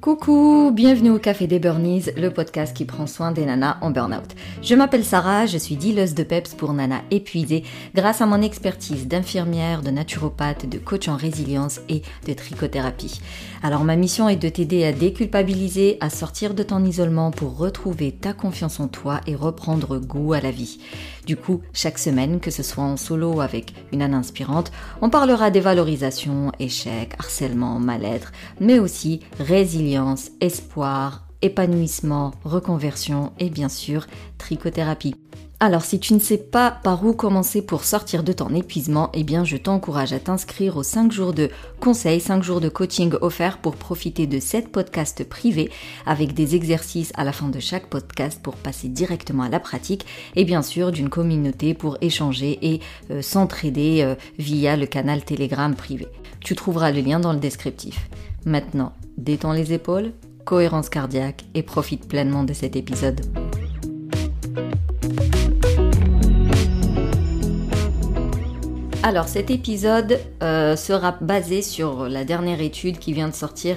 Coucou, bienvenue au Café des Burnies, le podcast qui prend soin des nanas en burn-out. Je m'appelle Sarah, je suis dealeuse de PEPS pour nanas épuisées grâce à mon expertise d'infirmière, de naturopathe, de coach en résilience et de trichothérapie. Alors ma mission est de t'aider à déculpabiliser, à sortir de ton isolement pour retrouver ta confiance en toi et reprendre goût à la vie. Du coup, chaque semaine, que ce soit en solo avec une nana inspirante, on parlera des valorisations, échecs, harcèlement, mal-être, mais aussi résilience, espoir, épanouissement, reconversion et bien sûr trichothérapie. Alors si tu ne sais pas par où commencer pour sortir de ton épuisement, eh bien je t'encourage à t'inscrire aux 5 jours de conseils, 5 jours de coaching offerts pour profiter de 7 podcasts privés avec des exercices à la fin de chaque podcast pour passer directement à la pratique et bien sûr d'une communauté pour échanger et euh, s'entraider euh, via le canal Telegram privé. Tu trouveras le lien dans le descriptif. Maintenant, détends les épaules, cohérence cardiaque et profite pleinement de cet épisode. Alors cet épisode euh, sera basé sur la dernière étude qui vient de sortir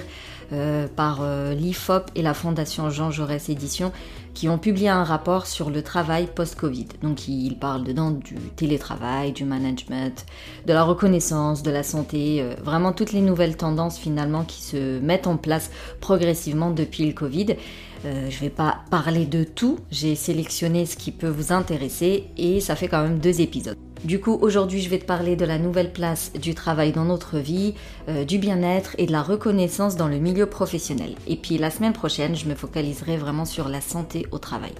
euh, par euh, l'IFOP et la Fondation Jean Jaurès Éditions qui ont publié un rapport sur le travail post-Covid. Donc ils parlent dedans du télétravail, du management, de la reconnaissance, de la santé, vraiment toutes les nouvelles tendances finalement qui se mettent en place progressivement depuis le Covid. Je ne vais pas parler de tout, j'ai sélectionné ce qui peut vous intéresser et ça fait quand même deux épisodes. Du coup, aujourd'hui, je vais te parler de la nouvelle place du travail dans notre vie, euh, du bien-être et de la reconnaissance dans le milieu professionnel. Et puis la semaine prochaine, je me focaliserai vraiment sur la santé au travail.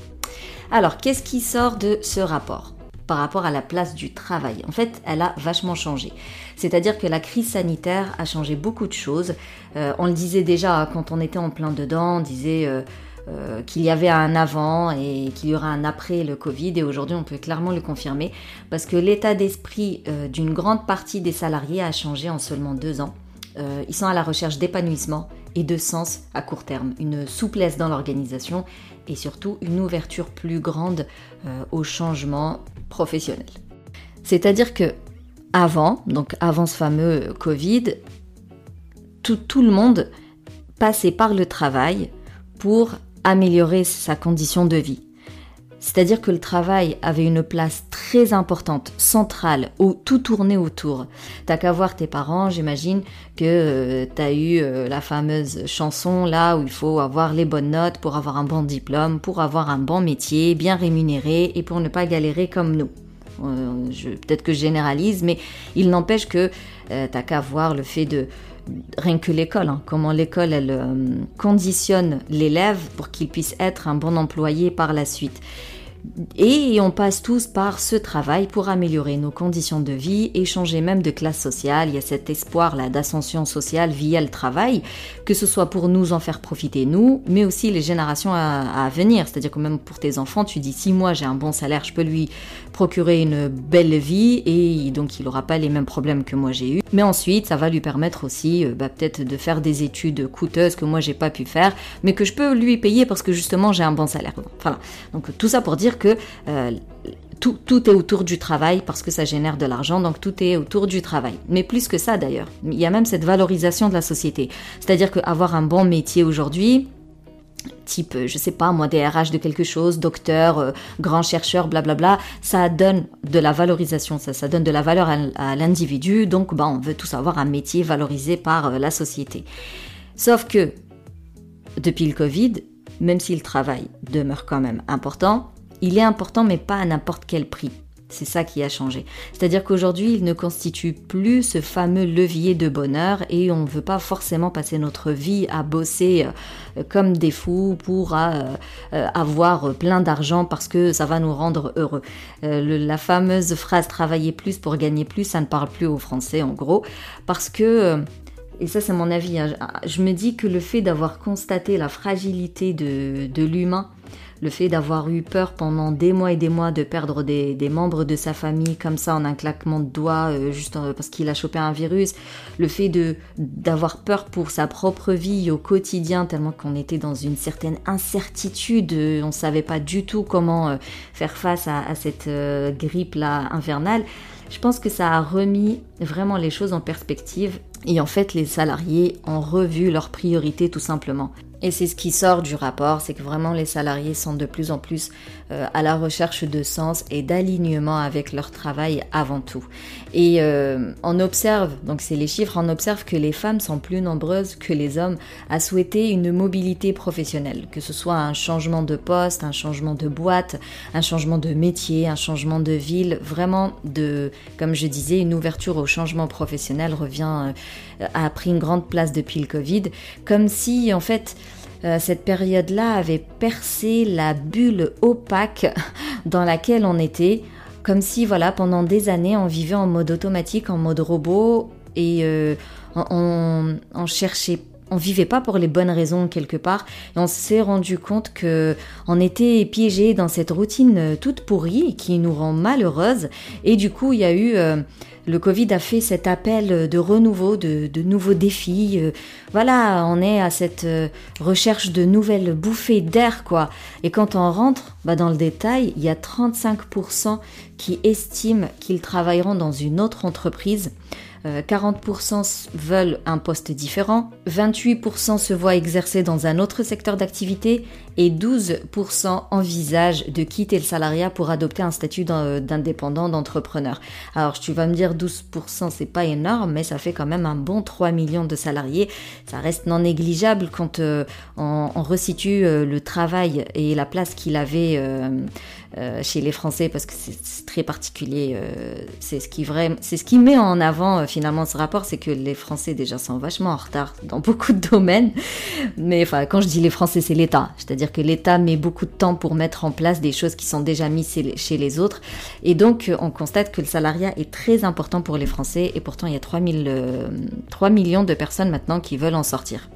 Alors, qu'est-ce qui sort de ce rapport par rapport à la place du travail? En fait, elle a vachement changé. C'est-à-dire que la crise sanitaire a changé beaucoup de choses. Euh, on le disait déjà quand on était en plein dedans, on disait... Euh, euh, qu'il y avait un avant et qu'il y aura un après le Covid. Et aujourd'hui, on peut clairement le confirmer parce que l'état d'esprit euh, d'une grande partie des salariés a changé en seulement deux ans. Euh, ils sont à la recherche d'épanouissement et de sens à court terme, une souplesse dans l'organisation et surtout une ouverture plus grande au changement professionnel. C'est-à-dire que avant, donc avant ce fameux Covid, tout, tout le monde passait par le travail pour améliorer sa condition de vie. C'est-à-dire que le travail avait une place très importante, centrale, où tout tournait autour. T'as qu'à voir tes parents, j'imagine que euh, t'as eu euh, la fameuse chanson là où il faut avoir les bonnes notes pour avoir un bon diplôme, pour avoir un bon métier, bien rémunéré et pour ne pas galérer comme nous. Euh, peut-être que je généralise, mais il n'empêche que t'as qu'à voir le fait de rien que l'école, hein. comment l'école elle euh, conditionne l'élève pour qu'il puisse être un bon employé par la suite. Et on passe tous par ce travail pour améliorer nos conditions de vie et changer même de classe sociale. Il y a cet espoir là d'ascension sociale via le travail, que ce soit pour nous en faire profiter nous, mais aussi les générations à, venir. C'est-à-dire que même pour tes enfants, tu dis si moi j'ai un bon salaire, je peux lui procurer une belle vie et donc il n'aura pas les mêmes problèmes que moi j'ai eu. Mais ensuite, ça va lui permettre aussi euh, bah, peut-être de faire des études coûteuses que moi j'ai pas pu faire, mais que je peux lui payer parce que justement j'ai un bon salaire. Voilà. Donc tout ça pour dire que euh, tout, tout, est autour du travail parce que ça génère de l'argent, donc tout est autour du travail. Mais plus que ça d'ailleurs, il y a même cette valorisation de la société. C'est-à-dire qu'avoir un bon métier aujourd'hui, type, je sais pas moi, DRH de quelque chose, docteur, euh, grand chercheur, blablabla, ça donne de la valorisation, ça, ça donne de la valeur à, l'individu, donc bah, on veut tous avoir un métier valorisé par euh, la société. Sauf que, depuis le Covid, même si le travail demeure quand même important, il est important mais pas à n'importe quel prix. C'est ça qui a changé. C'est-à-dire qu'aujourd'hui, il ne constitue plus ce fameux levier de bonheur et on ne veut pas forcément passer notre vie à bosser euh, comme des fous pour euh, euh, avoir plein d'argent parce que ça va nous rendre heureux. la fameuse phrase travailler plus pour gagner plus, ça ne parle plus aux Français en gros parce que et ça c'est mon avis, hein, je me dis que le fait d'avoir constaté la fragilité de l'humain le fait d'avoir eu peur pendant des mois et des mois de perdre des, membres de sa famille comme ça en un claquement de doigts euh, juste parce qu'il a chopé un virus, le fait d'avoir peur pour sa propre vie au quotidien tellement qu'on était dans une certaine incertitude, on savait pas du tout comment euh, faire face à, cette euh, grippe là infernale. Je pense que ça a remis vraiment les choses en perspective Et en fait, les salariés ont revu leurs priorités tout simplement. Et c'est ce qui sort du rapport, c'est que vraiment les salariés sont de plus en plus euh, à la recherche de sens et d'alignement avec leur travail avant tout. Et euh, on observe, donc c'est les chiffres, on observe que les femmes sont plus nombreuses que les hommes à souhaiter une mobilité professionnelle, que ce soit un changement de poste, un changement de boîte, un changement de métier, un changement de ville, vraiment de, comme je disais, une ouverture au changement professionnel revient, euh, a pris une grande place depuis le Covid, comme si en fait euh, cette période-là avait percé la bulle opaque dans laquelle on était, comme si voilà pendant des années on vivait en mode automatique, en mode robot et euh, on, on, cherchait on vivait pas pour les bonnes raisons quelque part. Et on s'est rendu compte que on était piégé dans cette routine toute pourrie qui nous rend malheureuse. Et du coup il y a eu euh, le Covid a fait cet appel de renouveau, de, nouveaux défis. Euh, voilà, on est à cette euh, recherche de nouvelles bouffées d'air, quoi. Et quand on rentre bah, dans le détail, il y a 35% qui estiment qu'ils travailleront dans une autre entreprise 40% euh, veulent un poste différent, 28% se voient exercer dans un autre secteur d'activité et 12% envisagent de quitter le salariat pour adopter un statut d'indépendant, d'entrepreneur. Alors tu vas me dire 12% c'est pas énorme, mais ça fait quand même un bon 3 millions de salariés. Ça reste non négligeable quand euh, on, resitue euh, le travail et la place qu'il avait chez les Français parce que c'est très particulier. c'est ce qui c'est ce qui met en avant finalement ce rapport, c'est que les Français déjà sont vachement en retard dans beaucoup de domaines. Mais enfin, quand je dis les Français, c'est l'État. C'est-à-dire que l'État met beaucoup de temps pour mettre en place des choses qui sont déjà mises chez les autres. Et donc, on constate que le salariat est très important pour les Français. Et pourtant, il y a 3, 3 millions de personnes maintenant qui veulent en sortir.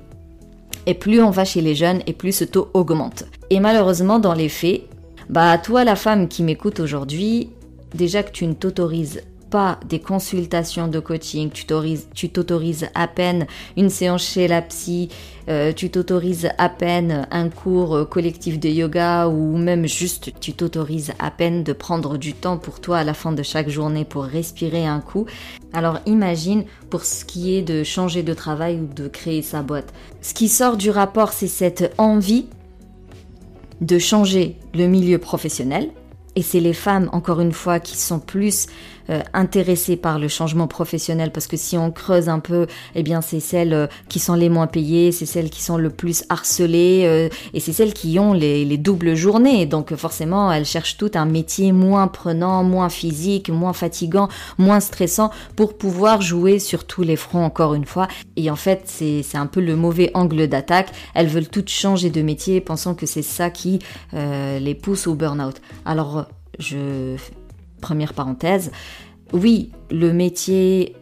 Et plus on va chez les jeunes, et plus ce taux augmente. Et malheureusement, dans les faits, bah toi la femme qui m'écoute aujourd'hui, déjà que tu ne t'autorises pas des consultations de coaching, tu t'autorises à peine une séance chez la psy, euh, tu t'autorises à peine un cours collectif de yoga ou même juste tu t'autorises à peine de prendre du temps pour toi à la fin de chaque journée pour respirer un coup. Alors imagine pour ce qui est de changer de travail ou de créer sa boîte. Ce qui sort du rapport, c'est cette envie de changer le milieu professionnel. Et c'est les femmes, encore une fois, qui sont plus euh, intéressées par le changement professionnel parce que si on creuse un peu, eh bien c'est celles euh, qui sont les moins payées, c'est celles qui sont le plus harcelées euh, et c'est celles qui ont les, les, doubles journées. Donc forcément, elles cherchent toutes un métier moins prenant, moins physique, moins fatigant, moins stressant pour pouvoir jouer sur tous les fronts encore une fois. Et en fait, c'est un peu le mauvais angle d'attaque. Elles veulent toutes changer de métier pensant que c'est ça qui les pousse au burn-out. Alors, je première parenthèse, oui, le métier,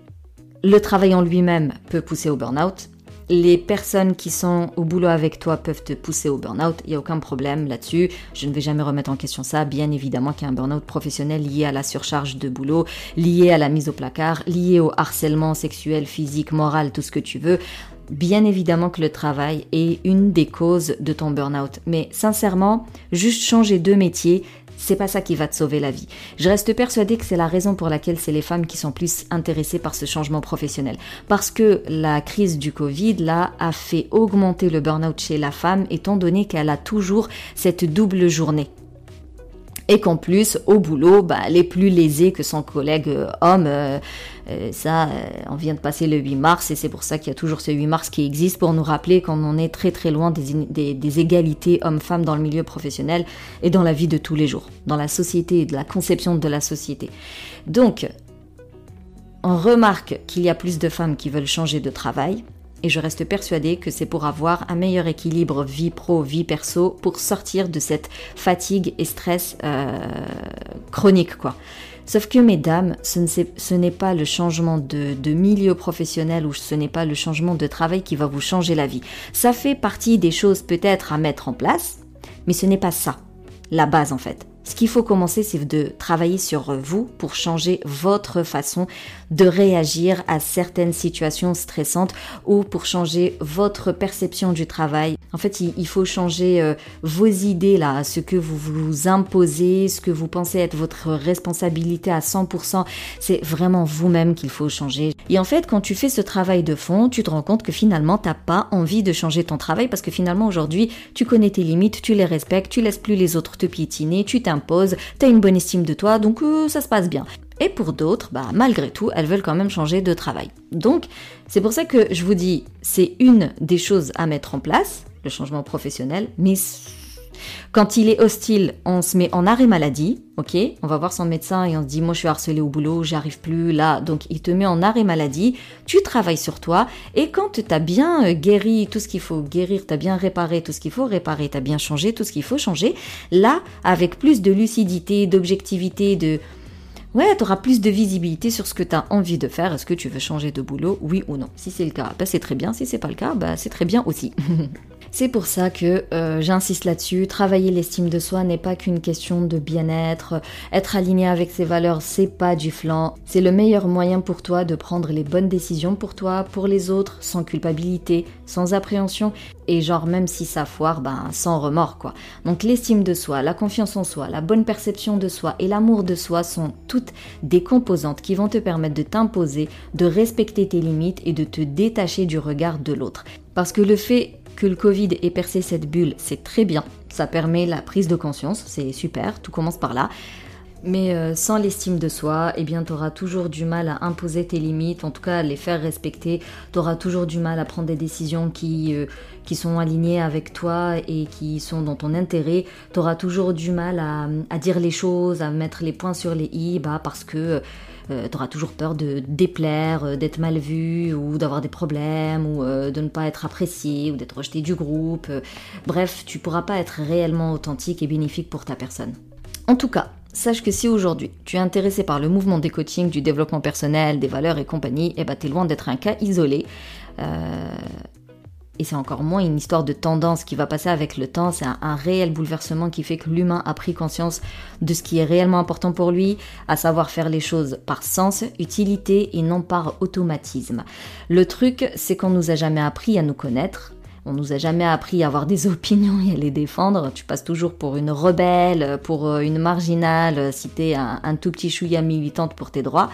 le travail en lui-même peut pousser au burn-out. Les personnes qui sont au boulot avec toi peuvent te pousser au burn-out, il n'y a aucun problème là-dessus. Je ne vais jamais remettre en question ça. Bien évidemment qu'il y a un burn-out professionnel lié à la surcharge de boulot, lié à la mise au placard, lié au harcèlement sexuel, physique, moral, tout ce que tu veux. Bien évidemment que le travail est une des causes de ton burn-out. Mais sincèrement, juste changer de métier, c'est pas ça qui va te sauver la vie. Je reste persuadée que c'est la raison pour laquelle c'est les femmes qui sont plus intéressées par ce changement professionnel. Parce que la crise du Covid, là, a fait augmenter le burn-out chez la femme, étant donné qu'elle a toujours cette double journée et qu'en plus au boulot bah, elle est plus lésée que son collègue euh, homme euh, euh, ça on vient de passer le 8 mars et c'est pour ça qu'il y a toujours ce 8 mars qui existe pour nous rappeler qu'on en est très très loin des, des égalités hommes-femmes dans le milieu professionnel et dans la vie de tous les jours dans la société et de la conception de la société. Donc on remarque qu'il y a plus de femmes qui veulent changer de travail et je reste persuadée que c'est pour avoir un meilleur équilibre vie pro, vie perso, pour sortir de cette fatigue et stress euh, chronique quoi. Sauf que mesdames, ce n'est pas le changement de, milieu professionnel ou ce n'est pas le changement de travail qui va vous changer la vie. Ça fait partie des choses peut-être à mettre en place, mais ce n'est pas ça, la base en fait. Ce qu'il faut commencer, c'est de travailler sur vous pour changer votre façon de réagir à certaines situations stressantes ou pour changer votre perception du travail. En fait, il faut changer euh, vos idées là, ce que vous vous imposez, ce que vous pensez être votre responsabilité à 100%. C'est vraiment vous-même qu'il faut changer. Et en fait, quand tu fais ce travail de fond, tu te rends compte que finalement, t'as pas envie de changer ton travail parce que finalement, aujourd'hui, tu connais tes limites, tu les respectes, tu laisses plus les autres te piétiner, tu t'imposes, tu as une bonne estime de toi, donc euh, ça se passe bien. Et pour d'autres, bah, malgré tout, elles veulent quand même changer de travail. Donc, c'est pour ça que je vous dis, c'est une des choses à mettre en place, le changement professionnel, mais quand il est hostile, on se met en arrêt maladie, ok On va voir son médecin et on se dit, moi je suis harcelé au boulot, j'arrive plus là, donc il te met en arrêt maladie, tu travailles sur toi, et quand tu as bien euh, guéri tout ce qu'il faut guérir, tu as bien réparé tout ce qu'il faut réparer, tu as bien changé tout ce qu'il faut changer, là, avec plus de lucidité, d'objectivité, de ouais, tu auras plus de visibilité sur ce que tu as envie de faire. Est-ce que tu veux changer de boulot, oui ou non? Si c'est le cas, bah, c'est très bien. Si c'est pas le cas, bah, c'est très bien aussi. C'est pour ça que euh, j'insiste là-dessus. Travailler l'estime de soi n'est pas qu'une question de bien-être. Être aligné avec ses valeurs, c'est pas du flanc. C'est le meilleur moyen pour toi de prendre les bonnes décisions pour toi, pour les autres, sans culpabilité, sans appréhension et genre même si ça foire, ben sans remords quoi. Donc l'estime de soi, la confiance en soi, la bonne perception de soi et l'amour de soi sont toutes des composantes qui vont te permettre de t'imposer, de respecter tes limites et de te détacher du regard de l'autre. Parce que le fait que le Covid ait percé cette bulle, c'est très bien. Ça permet la prise de conscience, c'est super, tout commence par là. Mais euh, sans l'estime de soi, eh bien, tu auras toujours du mal à imposer tes limites, en tout cas à les faire respecter. Tu auras toujours du mal à prendre des décisions qui, euh, qui sont alignées avec toi et qui sont dans ton intérêt. Tu auras toujours du mal à, à, dire les choses, à mettre les points sur les i, bah, parce que euh, tu auras toujours peur de déplaire, euh, d'être mal vu ou d'avoir des problèmes ou euh, de ne pas être apprécié ou d'être rejeté du groupe. bref, tu pourras pas être réellement authentique et bénéfique pour ta personne. En tout cas, sache que si aujourd'hui tu es intéressé par le mouvement des coachings, du développement personnel, des valeurs et compagnie, eh ben t'es loin d'être un cas isolé. Et c'est encore moins une histoire de tendance qui va passer avec le temps, c'est un, réel bouleversement qui fait que l'humain a pris conscience de ce qui est réellement important pour lui, à savoir faire les choses par sens, utilité et non par automatisme. Le truc, c'est qu'on nous a jamais appris à nous connaître, on nous a jamais appris à avoir des opinions et à les défendre. Tu passes toujours pour une rebelle, pour euh, une marginale, si t'es un, un tout petit chouïa militante pour tes droits.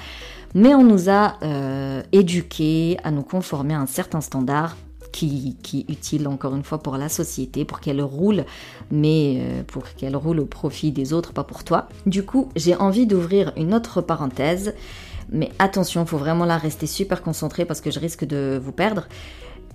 Mais on nous a euh, éduqués à nous conformer à un certain standard qui, est utile encore une fois pour la société, pour qu'elle roule, mais euh, pour qu'elle roule au profit des autres, pas pour toi. Du coup, j'ai envie d'ouvrir une autre parenthèse, mais attention, faut vraiment la rester super concentrée parce que je risque de vous perdre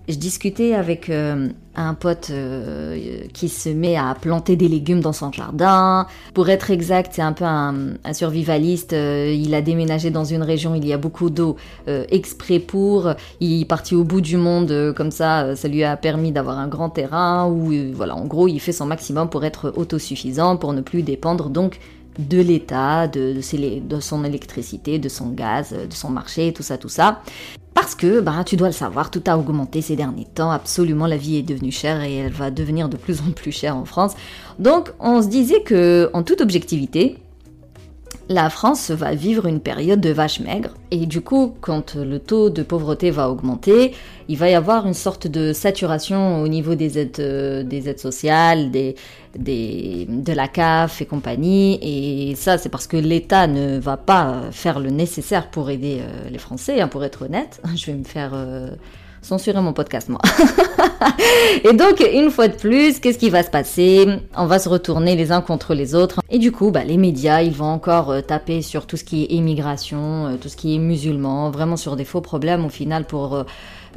je discutais avec euh, un pote euh, qui se met à planter des légumes dans son jardin. Pour être exact, c'est un peu un, survivaliste. Euh, il a déménagé dans une région où il y a beaucoup d'eau exprès pour. Il est parti au bout du monde comme ça. Ça lui a permis d'avoir un grand terrain où, voilà, en gros, il fait son maximum pour être autosuffisant, pour ne plus dépendre donc de l'État, de, de, son électricité, de son gaz, de son marché, tout ça, tout ça. Parce que, bah, tu dois le savoir, tout a augmenté ces derniers temps, absolument la vie est devenue chère et elle va devenir de plus en plus chère en France. Donc on se disait que, en toute objectivité, la France va vivre une période de vache maigre. Et du coup, quand le taux de pauvreté va augmenter, il va y avoir une sorte de saturation au niveau des aides, euh, des aides sociales, de la CAF et compagnie. Et ça, c'est parce que l'État ne va pas faire le nécessaire pour aider euh, les Français, hein, pour être honnête. Je vais me faire... Euh, censurer mon podcast, moi. et donc, une fois de plus, qu'est-ce qui va se passer? On va se retourner les uns contre les autres. Et du coup, bah, les médias, ils vont encore euh, taper sur tout ce qui est immigration, euh, tout ce qui est musulman, vraiment sur des faux problèmes au final pour...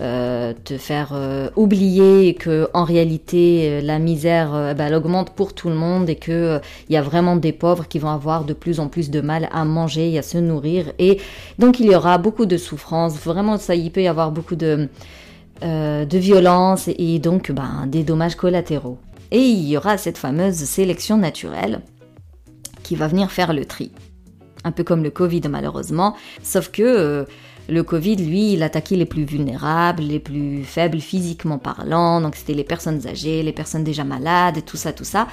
Euh, te faire oublier que en réalité la misère bah, elle augmente pour tout le monde et que il y a vraiment des pauvres qui vont avoir de plus en plus de mal à manger et à se nourrir et donc il y aura beaucoup de souffrance vraiment ça il peut y avoir beaucoup de euh, de violence et donc ben, des dommages collatéraux. Et il y aura cette fameuse sélection naturelle qui va venir faire le tri. Un peu comme le Covid malheureusement, sauf que euh, le Covid, lui, il attaquait les plus vulnérables, les plus faibles physiquement parlant, donc c'était les personnes âgées, les personnes déjà malades, tout ça, tout ça.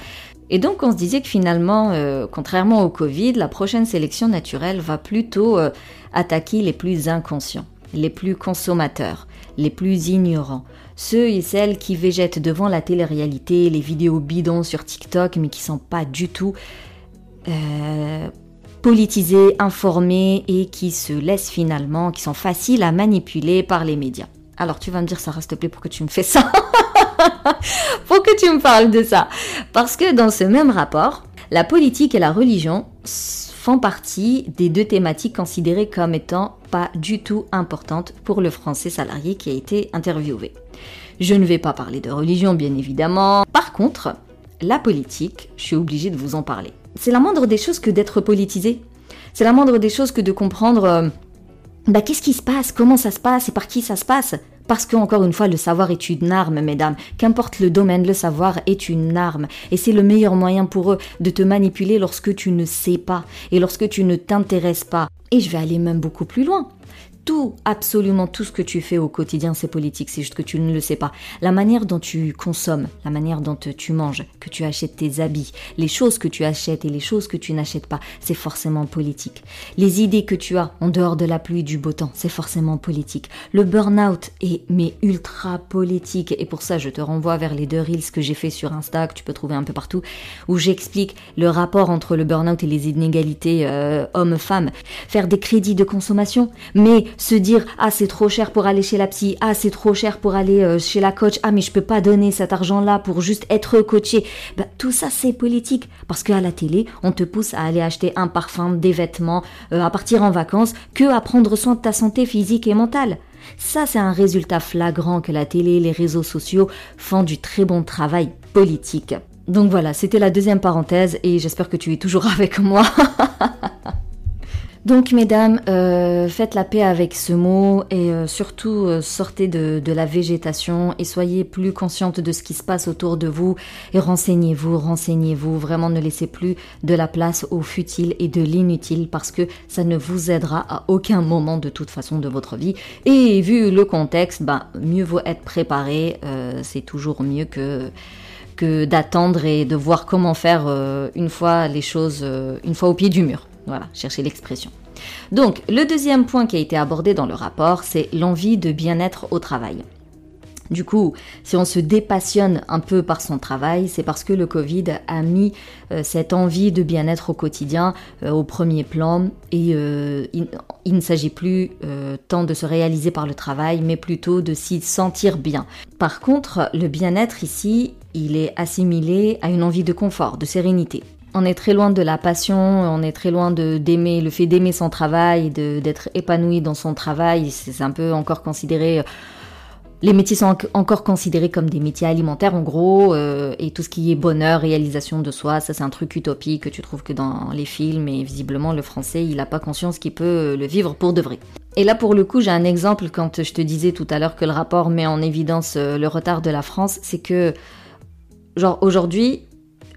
Et donc on se disait que finalement, euh, contrairement au Covid, la prochaine sélection naturelle va plutôt attaquer les plus inconscients, les plus consommateurs, les plus ignorants, ceux et celles qui végètent devant la télé-réalité, les vidéos bidons sur TikTok, mais qui sont pas du tout euh, politisés, informés et qui se laissent finalement, qui sont faciles à manipuler par les médias. Alors tu vas me dire, ça reste plaît, pour que tu me fais ça? Pour que tu me parles de ça. Parce que dans ce même rapport, la politique et la religion font partie des deux thématiques considérées comme étant pas du tout importantes pour le français salarié qui a été interviewé. Je ne vais pas parler de religion, bien évidemment. Par contre, la politique, je suis obligée de vous en parler. C'est la moindre des choses que d'être politisé. C'est la moindre des choses que de comprendre euh, bah, qu'est-ce qui se passe, comment ça se passe et par qui ça se passe. Parce que, encore une fois, le savoir est une arme, mesdames. Qu'importe le domaine, le savoir est une arme. Et c'est le meilleur moyen pour eux de te manipuler lorsque tu ne sais pas et lorsque tu ne t'intéresses pas. Et je vais aller même beaucoup plus loin tout, absolument tout ce que tu fais au quotidien, c'est politique, c'est juste que tu ne le sais pas. La manière dont tu consommes, la manière dont tu manges, que tu achètes tes habits, les choses que tu achètes et les choses que tu n'achètes pas, c'est forcément politique. Les idées que tu as en dehors de la pluie et du beau temps, c'est forcément politique. Le burn-out est mais ultra politique et pour ça je te renvoie vers les deux reels que j'ai fait sur Insta, que tu peux trouver un peu partout, où j'explique le rapport entre le burn-out et les inégalités euh, hommes-femmes. Faire des crédits de consommation, mais se dire ah c'est trop cher pour aller chez la psy, ah c'est trop cher pour aller euh, chez la coach, ah mais je peux pas donner cet argent-là pour juste être coaché. Bah, tout ça c'est politique parce qu'à la télé on te pousse à aller acheter un parfum, des vêtements, euh, à partir en vacances, que à prendre soin de ta santé physique et mentale. Ça, c'est un résultat flagrant que la télé et les réseaux sociaux font du très bon travail politique. Donc voilà, c'était la deuxième parenthèse et j'espère que tu es toujours avec moi. Donc, mesdames, euh, faites la paix avec ce mot et euh, surtout euh, sortez de, la végétation et soyez plus conscientes de ce qui se passe autour de vous et renseignez-vous, renseignez-vous. Vraiment, ne laissez plus de la place au futile et de l'inutile parce que ça ne vous aidera à aucun moment de toute façon de votre vie. Et vu le contexte, ben, mieux vaut être préparé. C'est toujours mieux que que d'attendre et de voir comment faire une fois les choses, une fois au pied du mur. Voilà, cherchez l'expression. Donc, le deuxième point qui a été abordé dans le rapport, c'est l'envie de bien-être au travail. Du coup, si on se dépassionne un peu par son travail, c'est parce que le Covid a mis euh, cette envie de bien-être au quotidien euh, au premier plan et euh, il, ne s'agit plus tant de se réaliser par le travail, mais plutôt de s'y sentir bien. Par contre, le bien-être ici, il est assimilé à une envie de confort, de sérénité on est très loin de la passion, on est très loin de d'aimer le fait d'aimer son travail, d'être épanoui dans son travail. C'est un peu encore considéré. Les métiers sont encore considérés comme des métiers alimentaires en gros, euh, et tout ce qui est bonheur, réalisation de soi, ça c'est un truc utopique que tu trouves que dans les films, et visiblement le français il n'a pas conscience qu'il peut le vivre pour de vrai. Et là pour le coup j'ai un exemple quand je te disais tout à l'heure que le rapport met en évidence euh, le retard de la France, c'est que genre aujourd'hui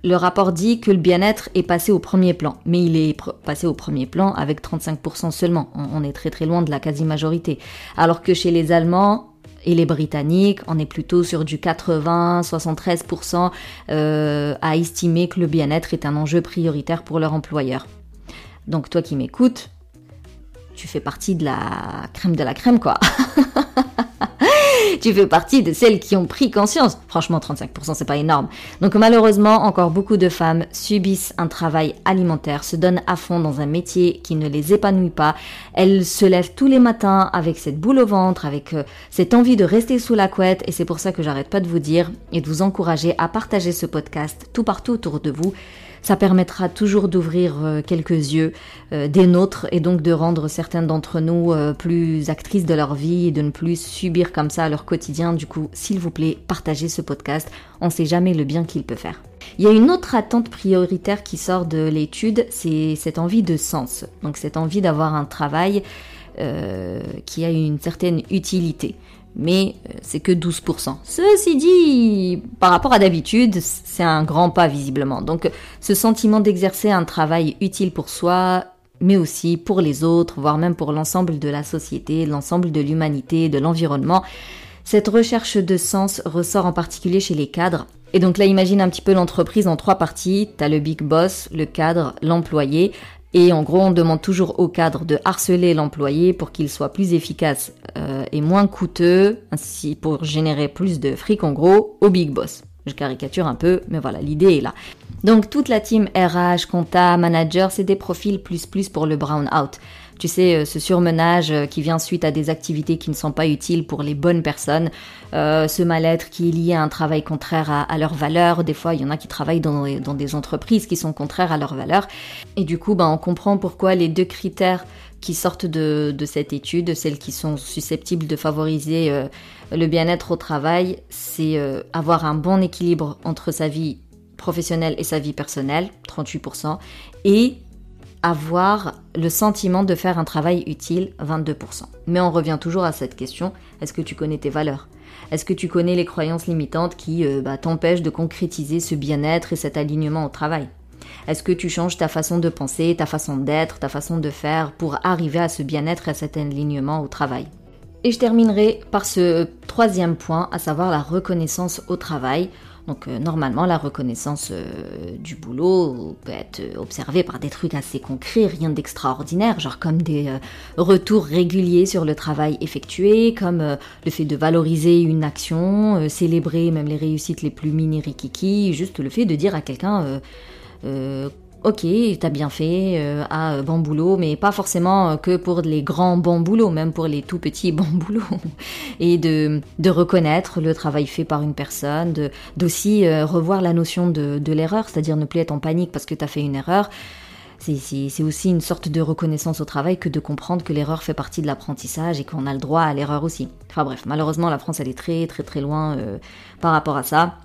le rapport dit que le bien-être est passé au premier plan, mais il est passé au premier plan avec 35% seulement. On, est très très loin de la quasi-majorité. Alors que chez les Allemands et les Britanniques, on est plutôt sur du 80-73% euh, à estimer que le bien-être est un enjeu prioritaire pour leur employeur. Donc toi qui m'écoutes, tu fais partie de la crème de la crème quoi. tu fais partie de celles qui ont pris conscience. Franchement, 35%, c'est pas énorme. Donc malheureusement, encore beaucoup de femmes subissent un travail alimentaire, se donnent à fond dans un métier qui ne les épanouit pas. Elles se lèvent tous les matins avec cette boule au ventre, avec euh, cette envie de rester sous la couette. Et c'est pour ça que j'arrête pas de vous dire et de vous encourager à partager ce podcast tout partout autour de vous. Ça permettra toujours d'ouvrir euh, quelques yeux euh, des nôtres et donc de rendre certaines d'entre nous euh, plus actrices de leur vie et de ne plus subir comme ça leur quotidien. Du coup, s'il vous plaît, partagez ce podcast. On ne sait jamais le bien qu'il peut faire. Il y a une autre attente prioritaire qui sort de l'étude, c'est cette envie de sens. Donc cette envie d'avoir un travail qui a une certaine utilité mais euh, c'est que 12%. Ceci dit, par rapport à d'habitude, c'est un grand pas visiblement. Donc ce sentiment d'exercer un travail utile pour soi, mais aussi pour les autres, voire même pour l'ensemble de la société, l'ensemble de l'humanité, de l'environnement, Cette recherche de sens ressort en particulier chez les cadres. Et donc là, imagine un petit peu l'entreprise en trois parties. T'as le big boss, le cadre, l'employé. Et en gros, on demande toujours au cadre de harceler l'employé pour qu'il soit plus efficace euh, et moins coûteux, ainsi pour générer plus de fric en gros au big boss. Je caricature un peu, mais voilà, l'idée est là. Donc toute la team RH, compta, manager, c'est des profils plus plus pour le brown out. Tu sais, euh, ce surmenage euh, qui vient suite à des activités qui ne sont pas utiles pour les bonnes personnes, euh, ce mal-être qui est lié à un travail contraire à, leurs valeurs. Des fois, il y en a qui travaillent dans, des entreprises qui sont contraires à leurs valeurs. Et du coup, ben, on comprend pourquoi les deux critères qui sortent de, cette étude, celles qui sont susceptibles de favoriser le bien-être au travail, c'est avoir un bon équilibre entre sa vie professionnelle et sa vie personnelle, 38%, et avoir le sentiment de faire un travail utile, 22%. Mais on revient toujours à cette question, est-ce que tu connais tes valeurs? Est-ce que tu connais les croyances limitantes qui euh, bah, t'empêchent de concrétiser ce bien-être et cet alignement au travail? Est-ce que tu changes ta façon de penser, ta façon d'être, ta façon de faire pour arriver à ce bien-être et à cet alignement au travail? Et je terminerai par ce troisième point, à savoir la reconnaissance au travail. Donc euh, normalement, la reconnaissance euh, du boulot peut être observée par des trucs assez concrets, rien d'extraordinaire, genre comme des euh, retours réguliers sur le travail effectué, comme le fait de valoriser une action, célébrer même les réussites les plus mini-rikiki, juste le fait de dire à quelqu'un ok, t'as bien fait, euh, ah, bon boulot, mais pas forcément que pour les grands bons même pour les tout petits bons. Et de, reconnaître le travail fait par une personne, de, d'aussi euh, revoir la notion de, l'erreur, c'est-à-dire ne plus être en panique parce que t'as fait une erreur. C'est, aussi une sorte de reconnaissance au travail que de comprendre que l'erreur fait partie de l'apprentissage et qu'on a le droit à l'erreur aussi. Enfin bref, malheureusement la France elle est très très très loin euh, par rapport à ça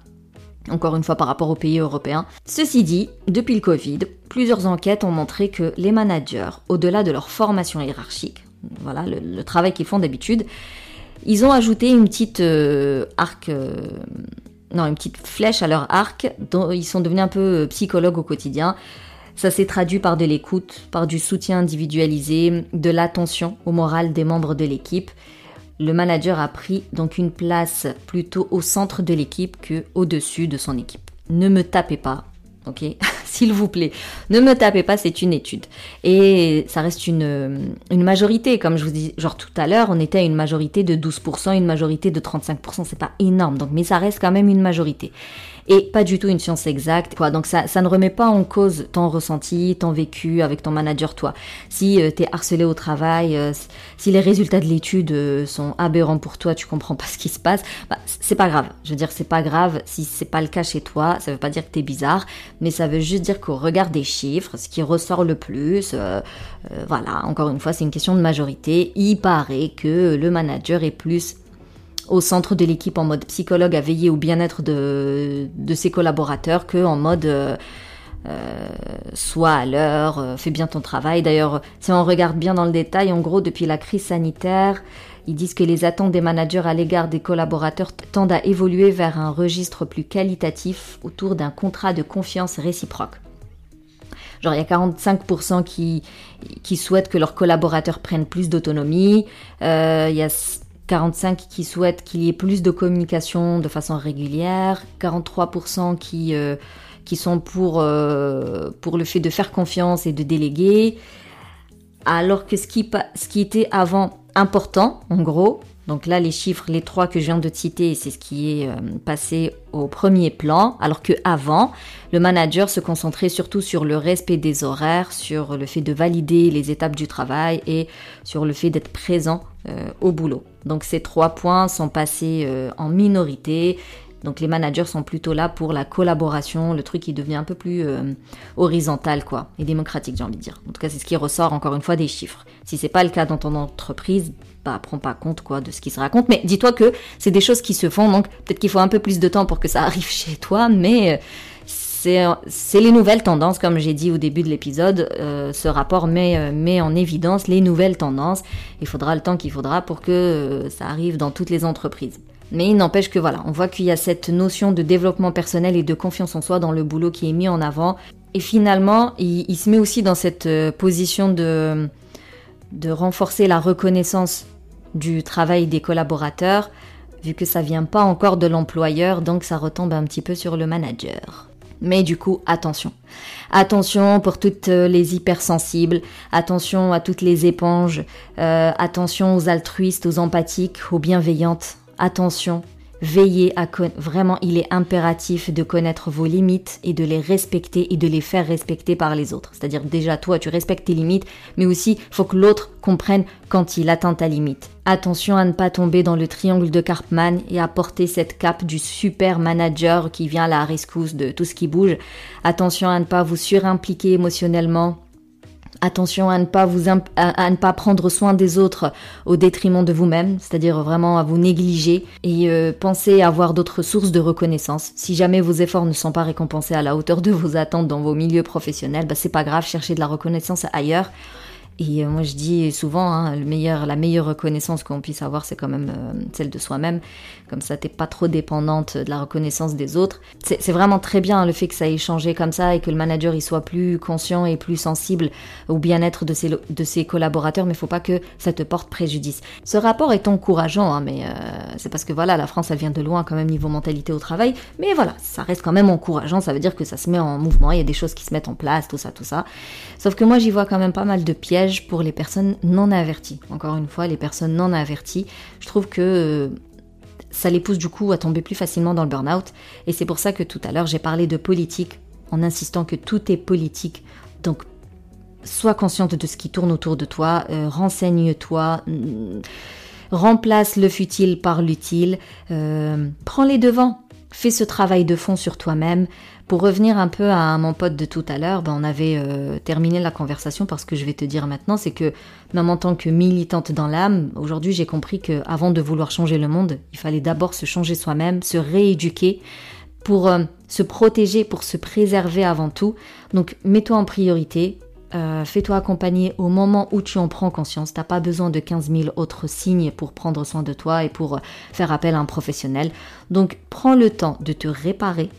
encore une fois par rapport aux pays européens. Ceci dit, depuis le Covid, plusieurs enquêtes ont montré que les managers, au-delà de leur formation hiérarchique, voilà le, travail qu'ils font d'habitude, ils ont ajouté une petite euh, euh, une petite flèche à leur arc, dont ils sont devenus un peu euh, psychologues au quotidien. Ça s'est traduit par de l'écoute, par du soutien individualisé, de l'attention au moral des membres de l'équipe le manager a pris donc une place plutôt au centre de l'équipe que au-dessus de son équipe. Ne me tapez pas, ok S'il vous plaît, ne me tapez pas, c'est une étude. Et ça reste une, une majorité, comme je vous dis, genre tout à l'heure, on était à une majorité de 12%, une majorité de 35%, c'est pas énorme, donc, mais ça reste quand même une majorité et pas du tout une science exacte. Quoi. Donc ça, ça ne remet pas en cause ton ressenti, ton vécu avec ton manager, toi. Si euh, t'es harcelé au travail, euh, si les résultats de l'étude euh, sont aberrants pour toi, tu comprends pas ce qui se passe, bah, c'est pas grave. Je veux dire, c'est pas grave si c'est pas le cas chez toi. Ça veut pas dire que t'es bizarre, mais ça veut juste dire qu'au regard des chiffres, ce qui ressort le plus, voilà, encore une fois, c'est une question de majorité. Il paraît que le manager est plus au centre de l'équipe en mode psychologue à veiller au bien-être de, ses collaborateurs que en mode euh, euh, sois à l'heure, euh, fais bien ton travail. D'ailleurs, si on regarde bien dans le détail, en gros, depuis la crise sanitaire, ils disent que les attentes des managers à l'égard des collaborateurs tendent à évoluer vers un registre plus qualitatif autour d'un contrat de confiance réciproque. Genre, il y a 45% qui, qui souhaitent que leurs collaborateurs prennent plus d'autonomie. Euh, il y a 45 qui souhaitent qu'il y ait plus de communication de façon régulière, 43% qui, euh, qui sont pour, euh, pour le fait de faire confiance et de déléguer, alors que ce qui, ce qui était avant important, en gros, donc là les chiffres, les trois que je viens de citer, c'est ce qui est euh, passé au premier plan, alors que avant, le manager se concentrait surtout sur le respect des horaires, sur le fait de valider les étapes du travail et sur le fait d'être présent au boulot. Donc ces trois points sont passés euh, en minorité. Donc les managers sont plutôt là pour la collaboration, le truc qui devient un peu plus euh, horizontal quoi, et démocratique j'ai envie de dire. En tout cas c'est ce qui ressort encore une fois des chiffres. Si c'est pas le cas dans ton entreprise, bah prends pas compte quoi de ce qui se raconte. Mais dis-toi que c'est des choses qui se font, donc peut-être qu'il faut un peu plus de temps pour que ça arrive chez toi, mais euh, c'est les nouvelles tendances, comme j'ai dit au début de l'épisode. Euh, ce rapport met, euh, met, en évidence les nouvelles tendances. Il faudra le temps qu'il faudra pour que euh, ça arrive dans toutes les entreprises. Mais il n'empêche que voilà, on voit qu'il y a cette notion de développement personnel et de confiance en soi dans le boulot qui est mis en avant. Et finalement, il, il se met aussi dans cette position de, de renforcer la reconnaissance du travail des collaborateurs vu que ça vient pas encore de l'employeur, donc ça retombe un petit peu sur le manager. Mais du coup, attention. Attention pour toutes les hypersensibles, attention à toutes les éponges, euh, attention aux altruistes, aux empathiques, aux bienveillantes. Attention, Veillez à vraiment, il est impératif de connaître vos limites et de les respecter et de les faire respecter par les autres. C'est-à-dire déjà toi, tu respectes tes limites, mais aussi faut que l'autre comprenne quand il atteint ta limite. Attention à ne pas tomber dans le triangle de Karpman et à porter cette cape du super manager qui vient à la rescousse de tout ce qui bouge. Attention à ne pas vous surimpliquer émotionnellement Attention à ne pas à, prendre soin des autres au détriment de vous-même, c'est-à-dire vraiment à vous négliger et euh, pensez avoir d'autres sources de reconnaissance. Si jamais vos efforts ne sont pas récompensés à la hauteur de vos attentes dans vos milieux professionnels, bah c'est pas grave, cherchez de la reconnaissance ailleurs. Et euh, moi je dis souvent, hein, le meilleur, la meilleure reconnaissance qu'on puisse avoir, c'est quand même euh, celle de soi-même. Comme ça, t'es pas trop dépendante de la reconnaissance des autres. C'est vraiment très bien le fait que ça ait changé comme ça et que le manager il soit plus conscient et plus sensible au bien-être de ses, de ses collaborateurs, mais faut pas que ça te porte préjudice. Ce rapport est encourageant, hein, mais euh, c'est parce que voilà, la France elle vient de loin quand même niveau mentalité au travail, mais voilà, ça reste quand même encourageant. Ça veut dire que ça se met en mouvement, il y a des choses qui se mettent en place, tout ça, tout ça. Sauf que moi j'y vois quand même pas mal de pièges pour les personnes non averties. Encore une fois, les personnes non averties, je trouve que euh, ça les pousse du coup à tomber plus facilement dans le burn-out. Et c'est pour ça que tout à l'heure j'ai parlé de politique en insistant que tout est politique. Donc sois consciente de ce qui tourne autour de toi, euh, renseigne-toi, mm, remplace le futile par l'utile, euh, prends les devants, fais ce travail de fond sur toi-même, pour revenir un peu à mon pote de tout à l'heure, ben on avait euh, terminé la conversation parce que je vais te dire maintenant, c'est que même en tant que militante dans l'âme, aujourd'hui j'ai compris que avant de vouloir changer le monde, il fallait d'abord se changer soi-même, se rééduquer pour euh, se protéger, pour se préserver avant tout. Donc mets-toi en priorité, euh, fais-toi accompagner au moment où tu en prends conscience. T'as pas besoin de 15 000 autres signes pour prendre soin de toi et pour faire appel à un professionnel. Donc prends le temps de te réparer,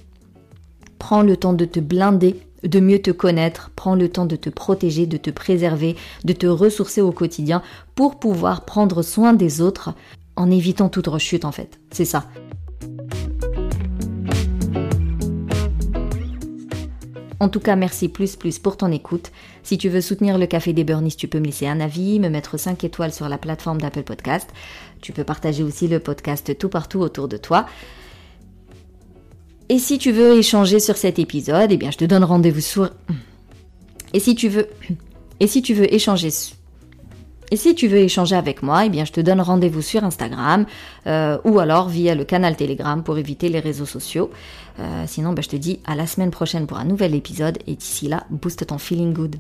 Prends le temps de te blinder, de mieux te connaître, prends le temps de te protéger, de te préserver, de te ressourcer au quotidien pour pouvoir prendre soin des autres en évitant toute rechute en fait. C'est ça. En tout cas, merci plus plus pour ton écoute. Si tu veux soutenir le Café des Burnies, tu peux me laisser un avis, me mettre 5 étoiles sur la plateforme d'Apple Podcast. Tu peux partager aussi le podcast tout partout autour de toi. Et si tu veux échanger sur cet épisode, eh bien, je te donne rendez-vous sur. Et si tu veux, et si tu veux échanger, et si tu veux échanger avec moi, eh bien je te donne rendez-vous sur Instagram euh, ou alors via le canal Telegram pour éviter les réseaux sociaux. Euh, sinon, bah, je te dis à la semaine prochaine pour un nouvel épisode et d'ici là, booste ton feeling good.